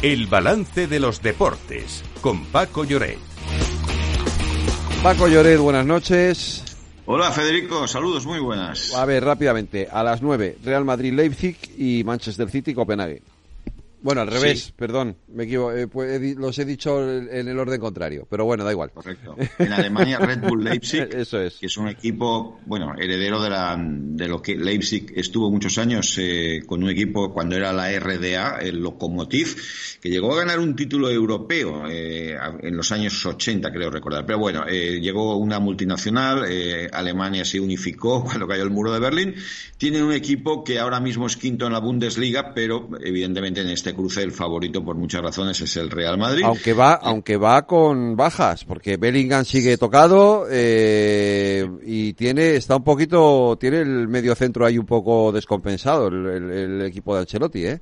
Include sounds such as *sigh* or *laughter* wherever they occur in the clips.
El balance de los deportes con Paco Lloret. Paco Lloret, buenas noches. Hola Federico, saludos, muy buenas. A ver, rápidamente, a las 9, Real Madrid-Leipzig y Manchester City-Copenhague. Bueno, al revés, perdón, me equivoco, eh, pues, los he dicho en el orden contrario, pero bueno, da igual. Correcto. En Alemania, Red Bull Leipzig, *laughs* Eso es. que es un equipo, bueno, heredero de, la, de lo que Leipzig estuvo muchos años eh, con un equipo cuando era la RDA, el Lokomotiv, que llegó a ganar un título europeo eh, en los años 80, creo recordar. Pero bueno, eh, llegó una multinacional, eh, Alemania se unificó *laughs* cuando cayó el muro de Berlín. Tiene un equipo que ahora mismo es quinto en la Bundesliga, pero evidentemente en este cruce el favorito por muchas razones es el Real Madrid. Aunque va, aunque va con bajas, porque Bellingham sigue tocado eh, y tiene, está un poquito, tiene el medio centro ahí un poco descompensado el, el- el equipo de Ancelotti, ¿eh?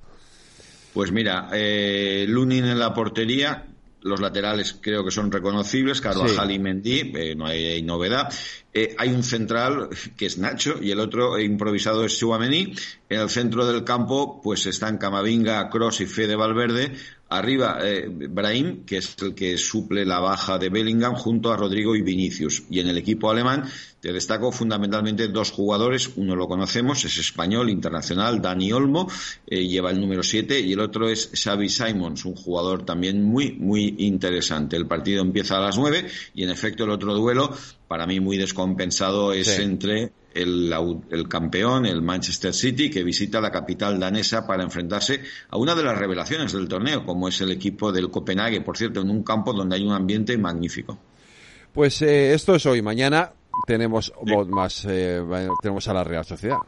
Pues mira, eh, Lunin en la portería, los laterales creo que son reconocibles, Carvajal Sí. y Mendy, eh, no hay, hay novedad. Eh, hay un central que es Nacho y el otro improvisado es Suamení. En el centro del campo pues están Camavinga, Cross y Fede Valverde. Arriba eh, Brahim, que es el que suple la baja de Bellingham, junto a Rodrigo y Vinicius. Y en el equipo alemán te destaco fundamentalmente dos jugadores. Uno lo conocemos, es español, internacional, Dani Olmo, eh, lleva el número 7, y el otro es Xavi Simons, un jugador también muy, muy interesante. El partido empieza a las 9 y en efecto el otro duelo, para mí muy descompensado, es Sí. entre el, campeón, el Manchester City, que visita la capital danesa para enfrentarse a una de las revelaciones del torneo, como es el equipo del Copenhague, por cierto, en un campo donde hay un ambiente magnífico. Pues eh, esto es hoy. Mañana tenemos más, eh, tenemos a la Real Sociedad.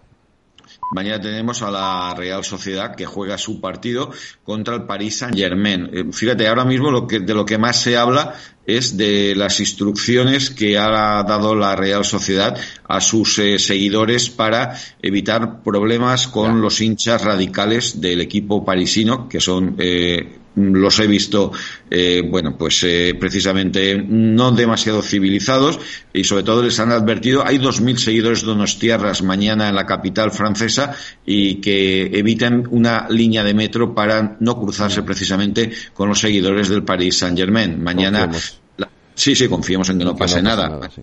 Mañana tenemos a la Real Sociedad que juega su partido contra el Paris Saint Germain. fíjate, ahora mismo lo que, de lo que más se habla es de las instrucciones que ha dado la Real Sociedad a sus eh, seguidores para evitar problemas con los hinchas radicales del equipo parisino, que son eh, los he visto, eh, bueno, pues eh, precisamente no demasiado civilizados y sobre todo les han advertido, hay 2.000 seguidores donostiarras mañana en la capital francesa y que eviten una línea de metro para no cruzarse precisamente con los seguidores del Paris Saint Germain. Mañana... Sí, sí, confiemos en que no Que pase nada sí.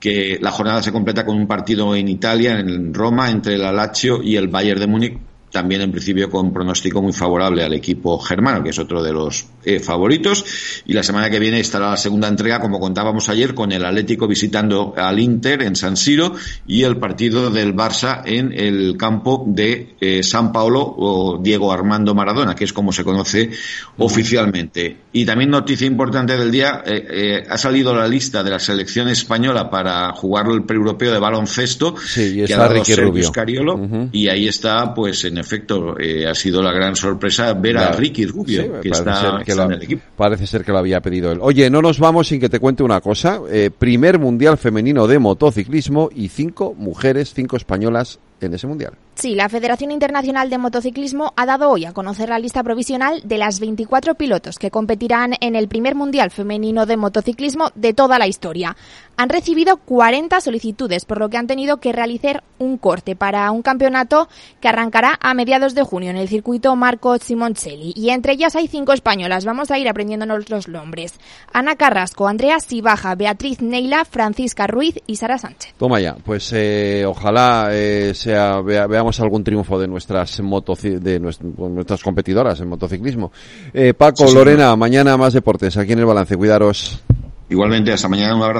Que la jornada se completa con un partido en Italia, en Roma, entre el Lazio y el Bayern de Múnich, también en principio con pronóstico muy favorable al equipo germano, que es otro de los eh, favoritos. Y la semana que viene estará la segunda entrega, como contábamos ayer, con el Atlético visitando al Inter en San Siro y el partido del Barça en el campo de eh, San Paolo o Diego Armando Maradona, que es como se conoce oficialmente. Y también noticia importante del día, eh, eh, ha salido la lista de la selección española para jugar el pre-europeo de baloncesto, Sí, y que ha dado Rubio. Scariolo, Ujú. y ahí está, pues en efecto, eh, ha sido la gran sorpresa ver a. Ricky Rubio, Sí, que está, que lo-. Parece ser que lo había pedido él. Oye, no nos vamos sin que te cuente una cosa. Eh, primer mundial femenino de motociclismo y cinco mujeres, cinco españolas en ese mundial. Sí, la Federación Internacional de Motociclismo ha dado hoy a conocer la lista provisional de las 24 pilotos que competirán en el primer Mundial Femenino de Motociclismo de toda la historia. Han recibido 40 solicitudes, por lo que han tenido que realizar un corte para un campeonato que arrancará a mediados de junio en el circuito Marco Simoncelli. Y entre ellas hay cinco españolas. Vamos a ir aprendiéndonos los nombres. Ana Carrasco, Andrea Sibaja, Beatriz Neila, Francisca Ruiz y Sara Sánchez. Toma ya, pues eh, ojalá eh, sea vea- veamos algún triunfo de nuestras motoci- de nues- nuestras competidoras en motociclismo. Eh, Paco, sí, Lorena, mañana más deportes aquí en el balance. Cuidaros. Igualmente, hasta mañana, un abrazo.